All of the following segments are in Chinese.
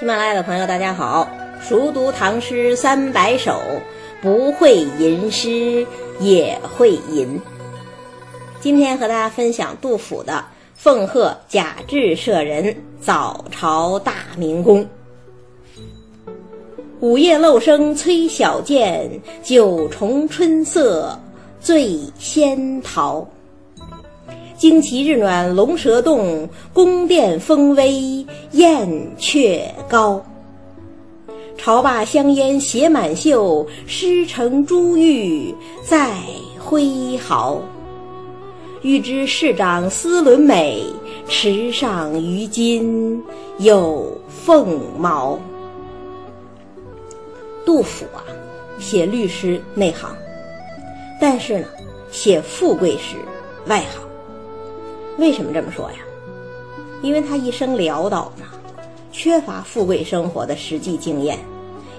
喜马拉雅的朋友，大家好！熟读唐诗三百首，不会吟诗也会吟。今天和大家分享杜甫的《奉贺贾至舍人早朝大明宫》。午夜漏声催晓见，九重春色醉仙桃。旌旗日暖龙蛇动，宫殿风微燕雀高。朝罢香烟携满袖，诗成珠玉在挥毫。欲知市长丝纶美，池上鱼金有凤毛。杜甫啊，写律诗内行，但是呢，写富贵诗外行。为什么这么说呀？因为他一生潦倒呢，缺乏富贵生活的实际经验，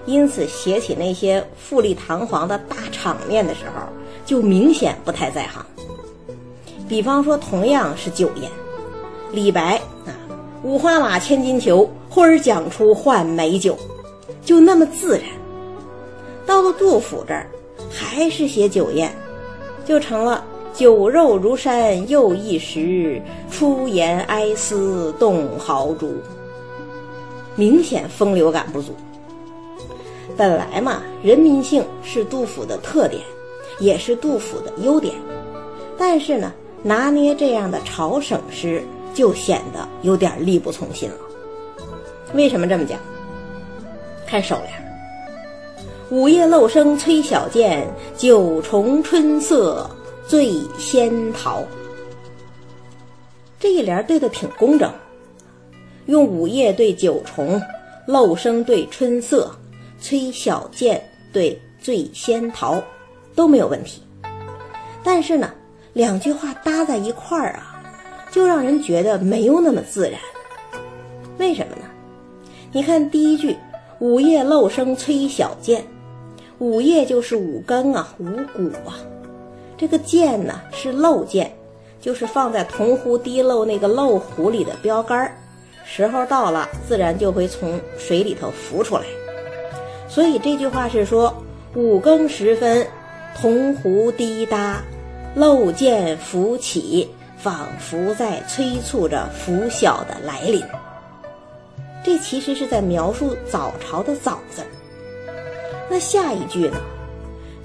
因此写起那些富丽堂皇的大场面的时候，就明显不太在行。比方说，同样是酒宴，李白啊，“五花马，千金裘，呼儿将出换美酒”，就那么自然。到了杜甫这儿，还是写酒宴，就成了。酒肉如山又一时，出言哀思动豪竹。明显风流感不足。本来嘛，人民性是杜甫的特点，也是杜甫的优点。但是呢，拿捏这样的朝省诗，就显得有点力不从心了。为什么这么讲？看首联：午夜漏声催晓见，九重春色。醉仙桃，这一联对的挺工整，用午夜对九重，漏声对春色，崔小剑对醉仙桃，都没有问题。但是呢，两句话搭在一块儿啊，就让人觉得没有那么自然。为什么呢？你看第一句“午夜漏声催晓见”，午夜就是五更啊，五谷啊。这个箭呢是漏箭，就是放在铜壶滴漏那个漏壶里的标杆儿，时候到了，自然就会从水里头浮出来。所以这句话是说五更时分，铜壶滴答，漏箭浮起，仿佛在催促着拂晓的来临。这其实是在描述早朝的“早”字。那下一句呢？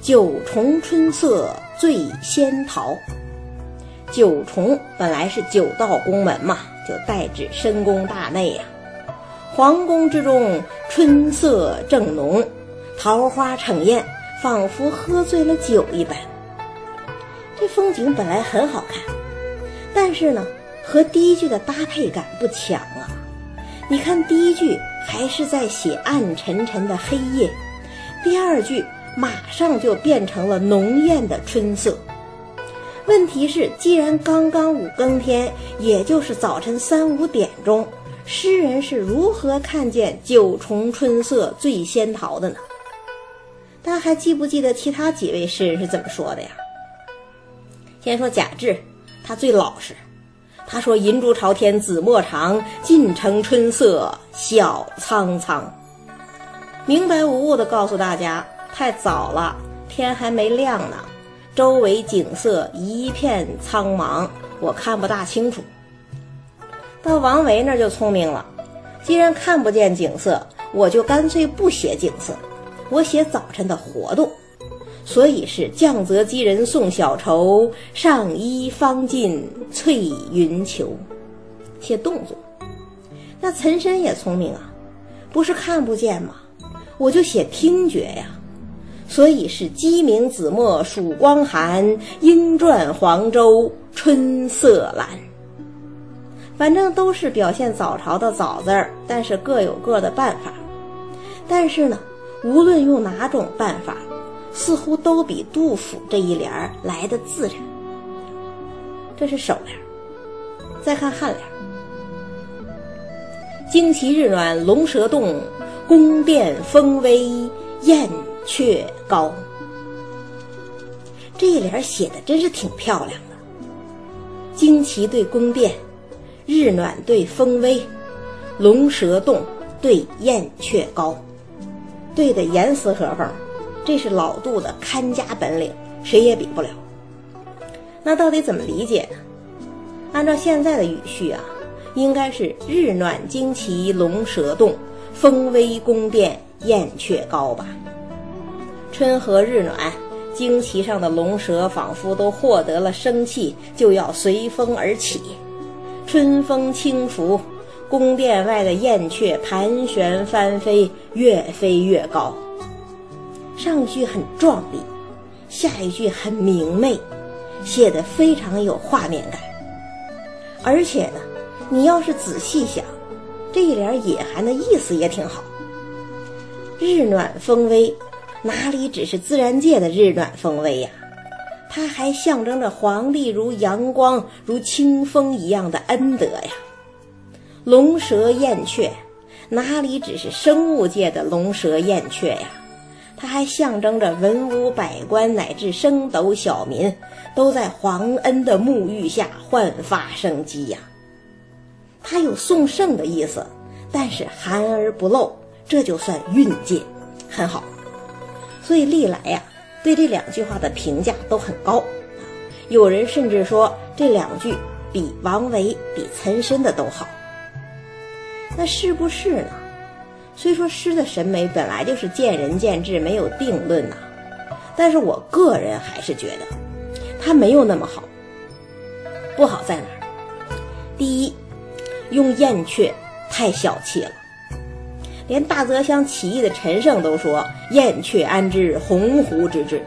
九重春色醉仙桃。九重本来是九道宫门嘛，就代指深宫大内呀。皇宫之中春色正浓，桃花盛艳，仿佛喝醉了酒一般。这风景本来很好看，但是呢，和第一句的搭配感不强啊。你看第一句还是在写暗沉沉的黑夜，第二句。马上就变成了浓艳的春色。问题是，既然刚刚五更天，也就是早晨三五点钟，诗人是如何看见九重春色醉仙桃的呢？大家还记不记得其他几位诗人是怎么说的呀？先说贾至，他最老实。他说：“银烛朝天紫陌长，尽城春色晓苍苍。”明白无误地告诉大家。太早了，天还没亮呢，周围景色一片苍茫，我看不大清楚。到王维那儿就聪明了，既然看不见景色，我就干脆不写景色，我写早晨的活动。所以是降泽击人送小愁，上衣方尽翠云裘，写动作。那岑参也聪明啊，不是看不见吗？我就写听觉呀。所以是鸡鸣子墨曙光寒，莺啭黄州春色阑。反正都是表现早朝的“早”字儿，但是各有各的办法。但是呢，无论用哪种办法，似乎都比杜甫这一联儿来的自然。这是首联，再看颔联：“旌旗日暖龙蛇动，宫殿风微燕。”雀高，这一联写的真是挺漂亮的。旌旗对宫殿，日暖对风微，龙蛇动，对燕雀高，对的严丝合缝，这是老杜的看家本领，谁也比不了。那到底怎么理解呢？按照现在的语序啊，应该是日暖旌旗龙蛇动，风微宫殿燕雀高吧。春和日暖，旌旗上的龙蛇仿佛都获得了生气，就要随风而起。春风轻拂，宫殿外的燕雀盘旋翻飞，越飞越高。上一句很壮丽，下一句很明媚，写得非常有画面感。而且呢，你要是仔细想，这一联隐含的意思也挺好。日暖风微。哪里只是自然界的日暖风微呀？它还象征着皇帝如阳光、如清风一样的恩德呀。龙蛇燕雀，哪里只是生物界的龙蛇燕雀呀？它还象征着文武百官乃至升斗小民，都在皇恩的沐浴下焕发生机呀。它有送圣的意思，但是含而不露，这就算运界，很好。所以历来呀，对这两句话的评价都很高，有人甚至说这两句比王维、比岑参的都好。那是不是呢？虽说诗的审美本来就是见仁见智，没有定论呐，但是我个人还是觉得，它没有那么好。不好在哪儿？第一，用燕雀太小气了。连大泽乡起义的陈胜都说：“燕雀安知鸿鹄之志？”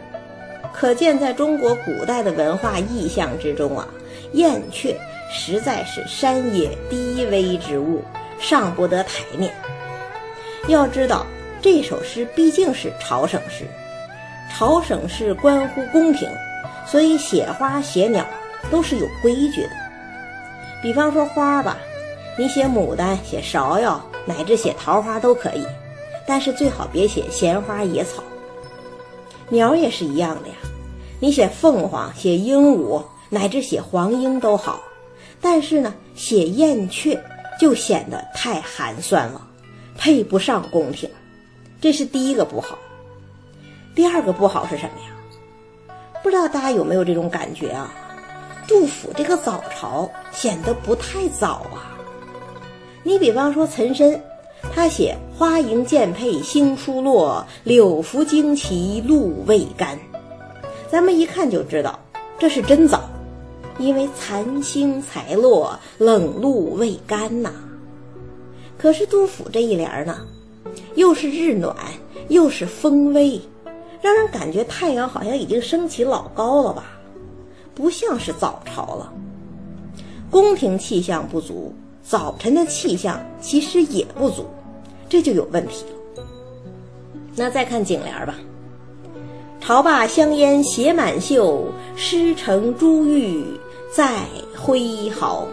可见，在中国古代的文化意象之中啊，燕雀实在是山野低微之物，上不得台面。要知道，这首诗毕竟是朝省诗，朝省诗关乎公平，所以写花写鸟都是有规矩的。比方说花吧，你写牡丹，写芍药。乃至写桃花都可以，但是最好别写闲花野草。鸟也是一样的呀，你写凤凰、写鹦鹉，乃至写黄莺都好，但是呢，写燕雀就显得太寒酸了，配不上宫廷。这是第一个不好。第二个不好是什么呀？不知道大家有没有这种感觉啊？杜甫这个早朝显得不太早啊。你比方说岑参，他写“花迎剑佩星初落，柳拂旌旗露未干”，咱们一看就知道这是真早，因为残星才落，冷露未干呐。可是杜甫这一联呢，又是日暖，又是风微，让人感觉太阳好像已经升起老高了吧，不像是早朝了，宫廷气象不足。早晨的气象其实也不足，这就有问题了。那再看颈联吧，“朝罢香烟写满袖，诗成珠玉在挥毫。”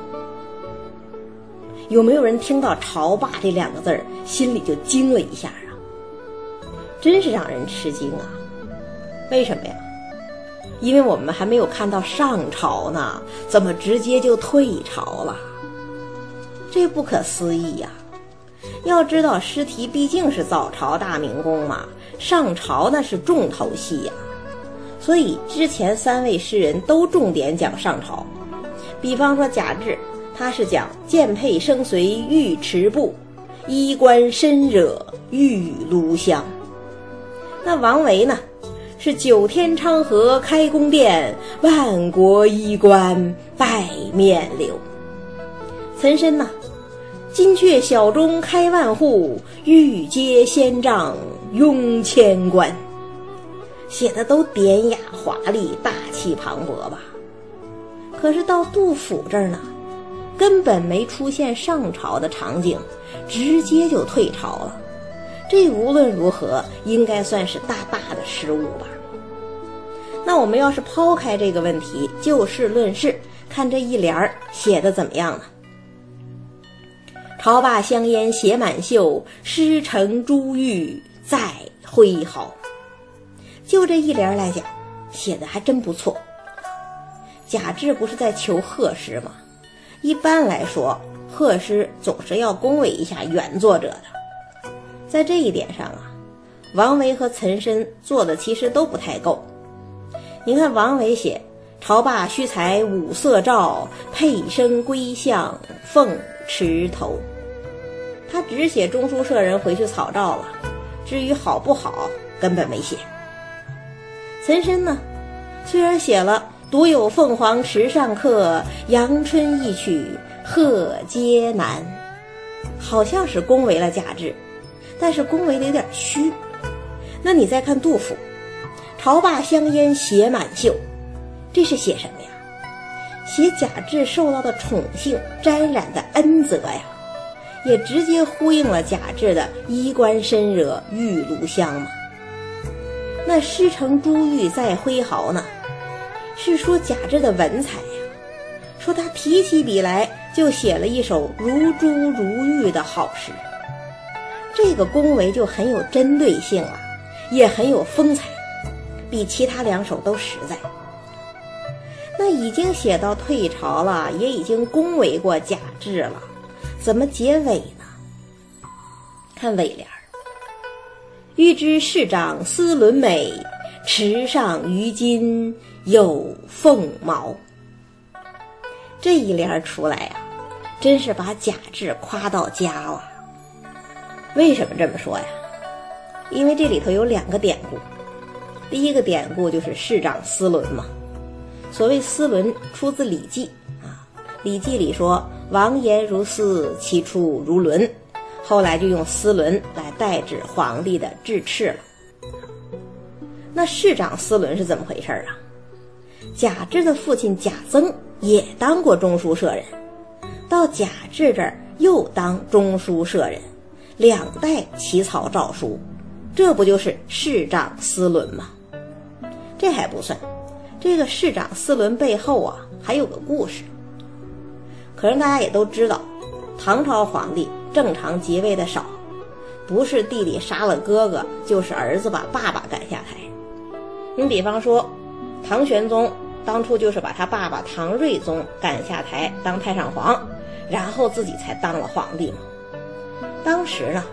有没有人听到“朝罢”这两个字儿，心里就惊了一下啊？真是让人吃惊啊！为什么呀？因为我们还没有看到上朝呢，怎么直接就退朝了？这不可思议呀！要知道诗题毕竟是早朝大明宫嘛，上朝那是重头戏呀。所以之前三位诗人都重点讲上朝。比方说贾至，他是讲剑佩生随玉池步，衣冠深惹玉炉香。那王维呢，是九天昌河开宫殿，万国衣冠拜面流。岑参呢？金阙小钟开万户，玉阶仙帐拥千官。写的都典雅华丽、大气磅礴吧？可是到杜甫这儿呢，根本没出现上朝的场景，直接就退朝了。这无论如何应该算是大大的失误吧？那我们要是抛开这个问题，就事论事，看这一联儿写的怎么样呢？朝罢香烟携满袖，诗成珠玉在挥毫。就这一联来讲，写的还真不错。贾至不是在求贺诗吗？一般来说，贺诗总是要恭维一下原作者的。在这一点上啊，王维和岑参做的其实都不太够。你看王维写“朝罢须裁五色诏，佩声归向凤池头”，他只写中书舍人回去草诏了，至于好不好，根本没写。岑参呢，虽然写了“独有凤凰池上客，阳春一曲贺皆难”，好像是恭维了贾至，但是恭维的有点虚。那你再看杜甫。朝罢香烟写满袖，这是写什么呀？写贾至受到的宠幸沾染的恩泽呀，也直接呼应了贾至的衣冠深惹玉炉香嘛。那诗成珠玉在挥毫呢，是说贾至的文采呀，说他提起笔来就写了一首如珠如玉的好诗。这个恭维就很有针对性啊，也很有风采。比其他两首都实在。那已经写到退朝了，也已经恭维过贾至了，怎么结尾呢？看尾联儿：“欲知市长司伦美，池上鱼金有凤毛。”这一联出来呀，真是把贾至夸到家了。为什么这么说呀？因为这里头有两个典故。第一个典故就是市长司伦嘛。所谓司伦，出自《礼记》啊，《礼记》里说“王言如司，其出如伦”，后来就用司伦来代指皇帝的制敕了。那市长司伦是怎么回事啊？贾至的父亲贾曾也当过中书舍人，到贾至这儿又当中书舍人，两代起草诏书，这不就是市长司伦吗？这还不算，这个市长四伦背后啊还有个故事。可是大家也都知道，唐朝皇帝正常即位的少，不是弟弟杀了哥哥，就是儿子把爸爸赶下台。你比方说，唐玄宗当初就是把他爸爸唐睿宗赶下台当太上皇，然后自己才当了皇帝嘛。当时呢，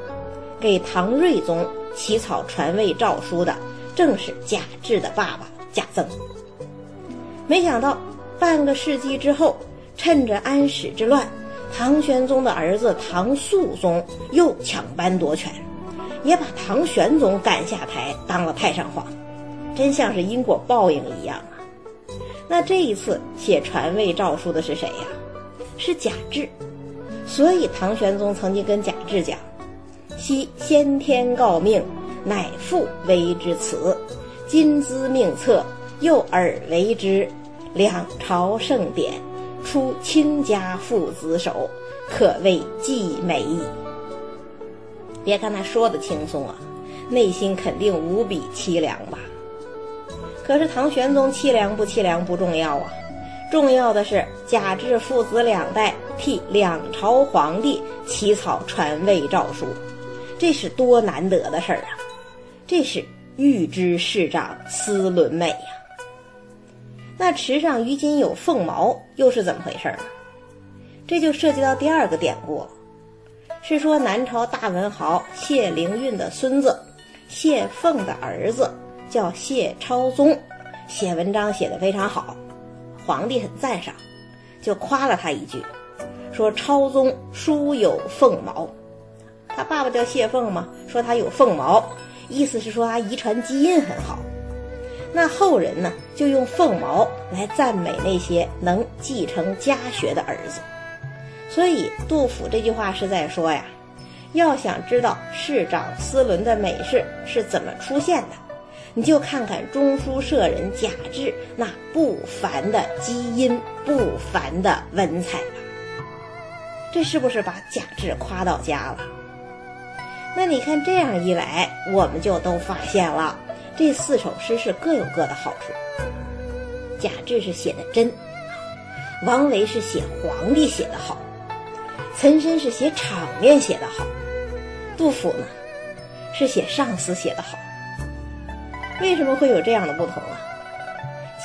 给唐睿宗起草传位诏书的。正是贾至的爸爸贾曾。没想到半个世纪之后，趁着安史之乱，唐玄宗的儿子唐肃宗又抢班夺权，也把唐玄宗赶下台当了太上皇，真像是因果报应一样啊！那这一次写传位诏书的是谁呀？是贾至。所以唐玄宗曾经跟贾至讲：“昔先天诰命。”乃父为之辞，今兹命策，又尔为之，两朝盛典，出卿家父子手，可谓既美矣。别看他说的轻松啊，内心肯定无比凄凉吧？可是唐玄宗凄凉不凄凉不重要啊，重要的是贾至父子两代替两朝皇帝起草传位诏书，这是多难得的事儿啊！这是预知市长司伦美呀。那池上于今有凤毛，又是怎么回事呢？这就涉及到第二个典故了，是说南朝大文豪谢灵运的孙子谢凤的儿子叫谢超宗，写文章写得非常好，皇帝很赞赏，就夸了他一句，说超宗书有凤毛。他爸爸叫谢凤嘛，说他有凤毛。意思是说他遗传基因很好，那后人呢就用凤毛来赞美那些能继承家学的儿子。所以杜甫这句话是在说呀，要想知道市长司伦的美事是怎么出现的，你就看看中书舍人贾至那不凡的基因、不凡的文采吧。这是不是把贾至夸到家了？那你看，这样一来，我们就都发现了，这四首诗是各有各的好处。贾至是写的真，王维是写皇帝写的好，岑参是写场面写的好，杜甫呢是写上司写的好。为什么会有这样的不同啊？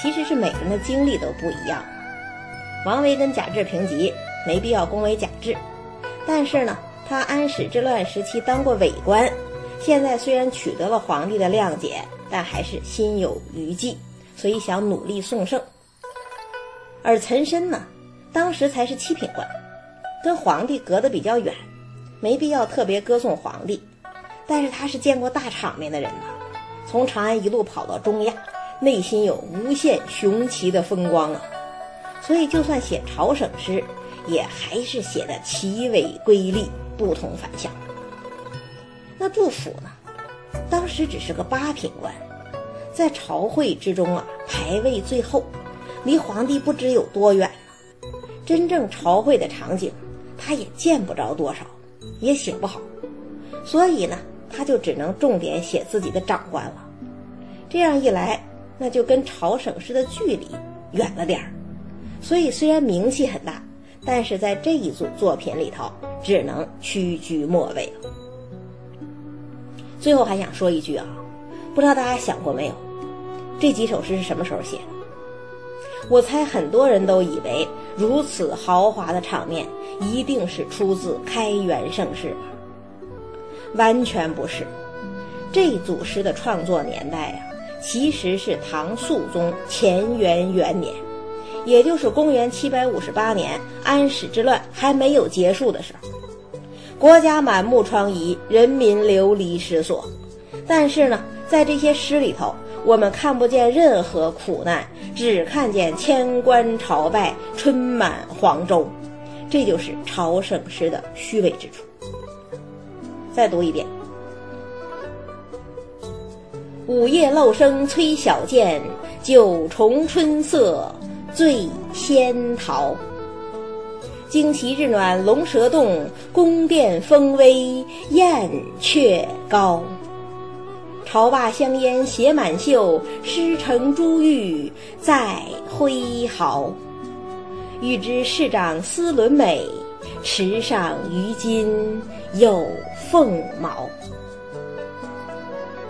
其实是每个人的经历都不一样。王维跟贾至平级，没必要恭维贾至，但是呢。他安史之乱时期当过伪官，现在虽然取得了皇帝的谅解，但还是心有余悸，所以想努力送圣。而岑参呢，当时才是七品官，跟皇帝隔得比较远，没必要特别歌颂皇帝。但是他是见过大场面的人呐，从长安一路跑到中亚，内心有无限雄奇的风光啊。所以就算写朝省诗，也还是写的奇伟瑰丽。不同凡响。那杜甫呢？当时只是个八品官，在朝会之中啊，排位最后，离皇帝不知有多远了。真正朝会的场景，他也见不着多少，也写不好，所以呢，他就只能重点写自己的长官了。这样一来，那就跟朝省市的距离远了点儿。所以虽然名气很大。但是在这一组作品里头，只能屈居末位。最后还想说一句啊，不知道大家想过没有，这几首诗是什么时候写的？我猜很多人都以为如此豪华的场面一定是出自开元盛世吧？完全不是，这组诗的创作年代呀，其实是唐肃宗乾元元年。也就是公元七百五十八年，安史之乱还没有结束的时候，国家满目疮痍，人民流离失所。但是呢，在这些诗里头，我们看不见任何苦难，只看见千官朝拜，春满黄州。这就是朝圣诗的虚伪之处。再读一遍：午夜漏声催晓见，九重春色。醉仙桃，旌旗日暖龙蛇动，宫殿风微燕雀高。朝罢香烟携满袖，诗成珠玉在挥毫。欲知市长丝纶美，池上鱼金有凤毛。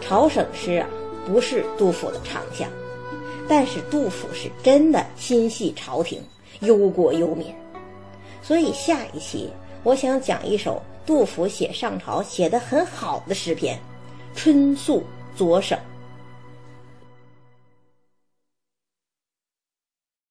朝省诗啊，不是杜甫的长项。但是杜甫是真的心系朝廷，忧国忧民，所以下一期我想讲一首杜甫写上朝写的很好的诗篇《春宿左省》。